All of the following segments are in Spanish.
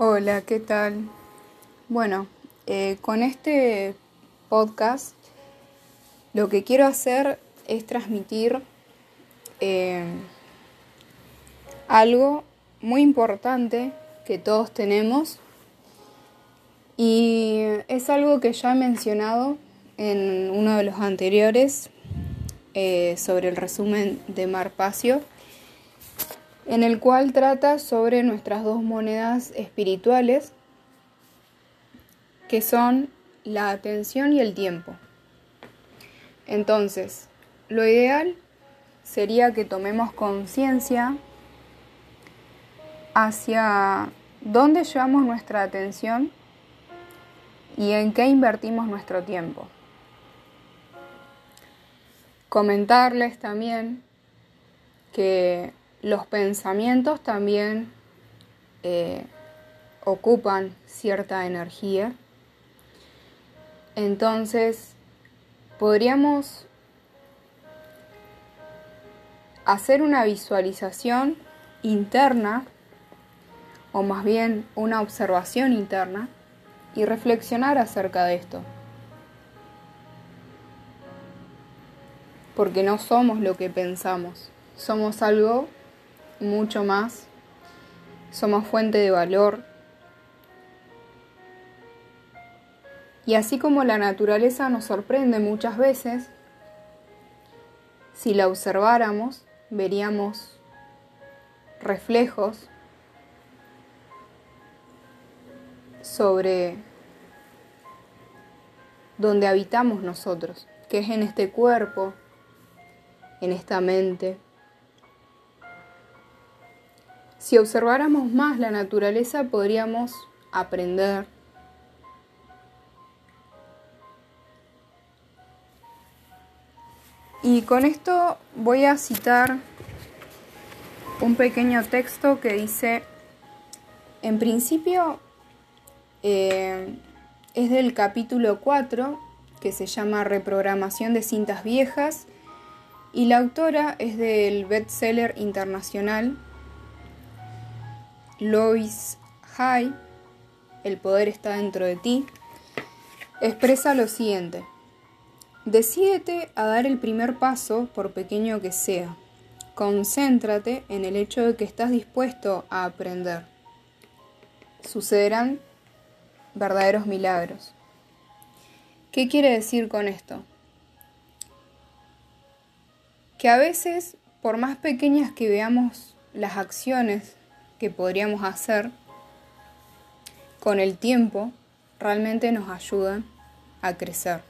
Hola, ¿qué tal? Bueno, eh, con este podcast lo que quiero hacer es transmitir eh, algo muy importante que todos tenemos y es algo que ya he mencionado en uno de los anteriores eh, sobre el resumen de Marpacio en el cual trata sobre nuestras dos monedas espirituales, que son la atención y el tiempo. Entonces, lo ideal sería que tomemos conciencia hacia dónde llevamos nuestra atención y en qué invertimos nuestro tiempo. Comentarles también que los pensamientos también eh, ocupan cierta energía. Entonces, podríamos hacer una visualización interna, o más bien una observación interna, y reflexionar acerca de esto. Porque no somos lo que pensamos, somos algo mucho más, somos fuente de valor. Y así como la naturaleza nos sorprende muchas veces, si la observáramos, veríamos reflejos sobre donde habitamos nosotros, que es en este cuerpo, en esta mente. Si observáramos más la naturaleza podríamos aprender. Y con esto voy a citar un pequeño texto que dice, en principio eh, es del capítulo 4, que se llama Reprogramación de cintas viejas, y la autora es del bestseller internacional Lois Hay, El poder está dentro de ti, expresa lo siguiente. Decídete a dar el primer paso, por pequeño que sea. Concéntrate en el hecho de que estás dispuesto a aprender. Sucederán verdaderos milagros. ¿Qué quiere decir con esto? Que a veces, por más pequeñas que veamos las acciones que podríamos hacer con el tiempo realmente nos ayudan a crecer.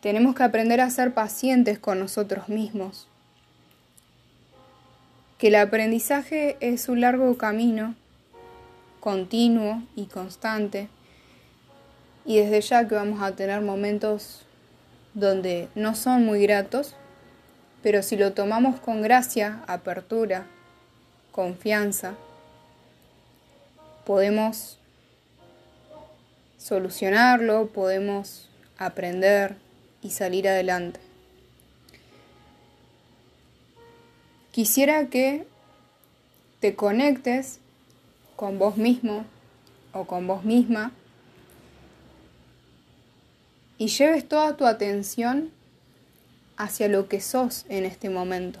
Tenemos que aprender a ser pacientes con nosotros mismos, que el aprendizaje es un largo camino, continuo y constante, y desde ya que vamos a tener momentos donde no son muy gratos, pero si lo tomamos con gracia, apertura confianza, podemos solucionarlo, podemos aprender y salir adelante. Quisiera que te conectes con vos mismo o con vos misma y lleves toda tu atención hacia lo que sos en este momento.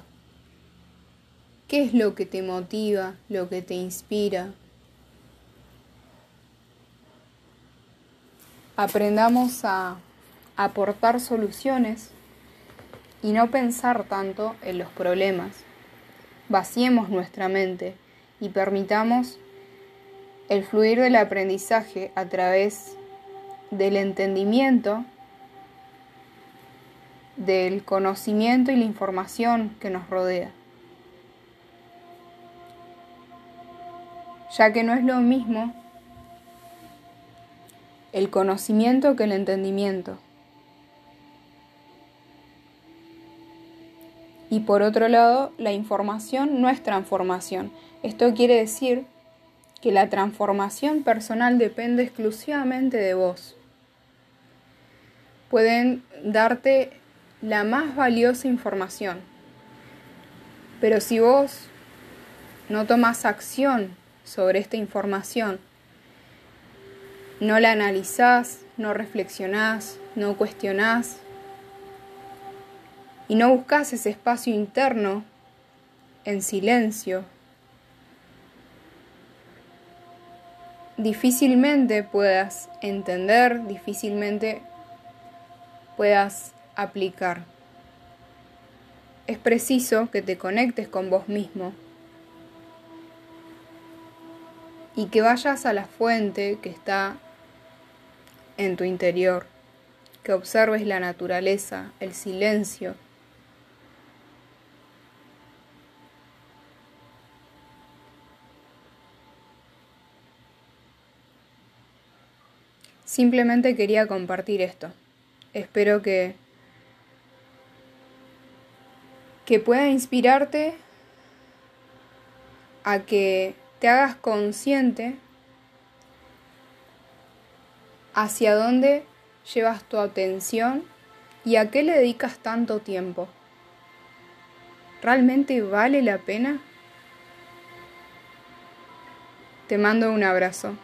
¿Qué es lo que te motiva, lo que te inspira? Aprendamos a aportar soluciones y no pensar tanto en los problemas. Vaciemos nuestra mente y permitamos el fluir del aprendizaje a través del entendimiento, del conocimiento y la información que nos rodea. Ya que no es lo mismo el conocimiento que el entendimiento. Y por otro lado, la información no es transformación. Esto quiere decir que la transformación personal depende exclusivamente de vos. Pueden darte la más valiosa información, pero si vos no tomas acción sobre esta información. No la analizás, no reflexionás, no cuestionás y no buscas ese espacio interno en silencio, difícilmente puedas entender, difícilmente puedas aplicar. Es preciso que te conectes con vos mismo y que vayas a la fuente que está en tu interior, que observes la naturaleza, el silencio, Simplemente quería compartir esto. Espero que que pueda inspirarte a que te hagas consciente hacia dónde llevas tu atención y a qué le dedicas tanto tiempo. ¿Realmente vale la pena? Te mando un abrazo.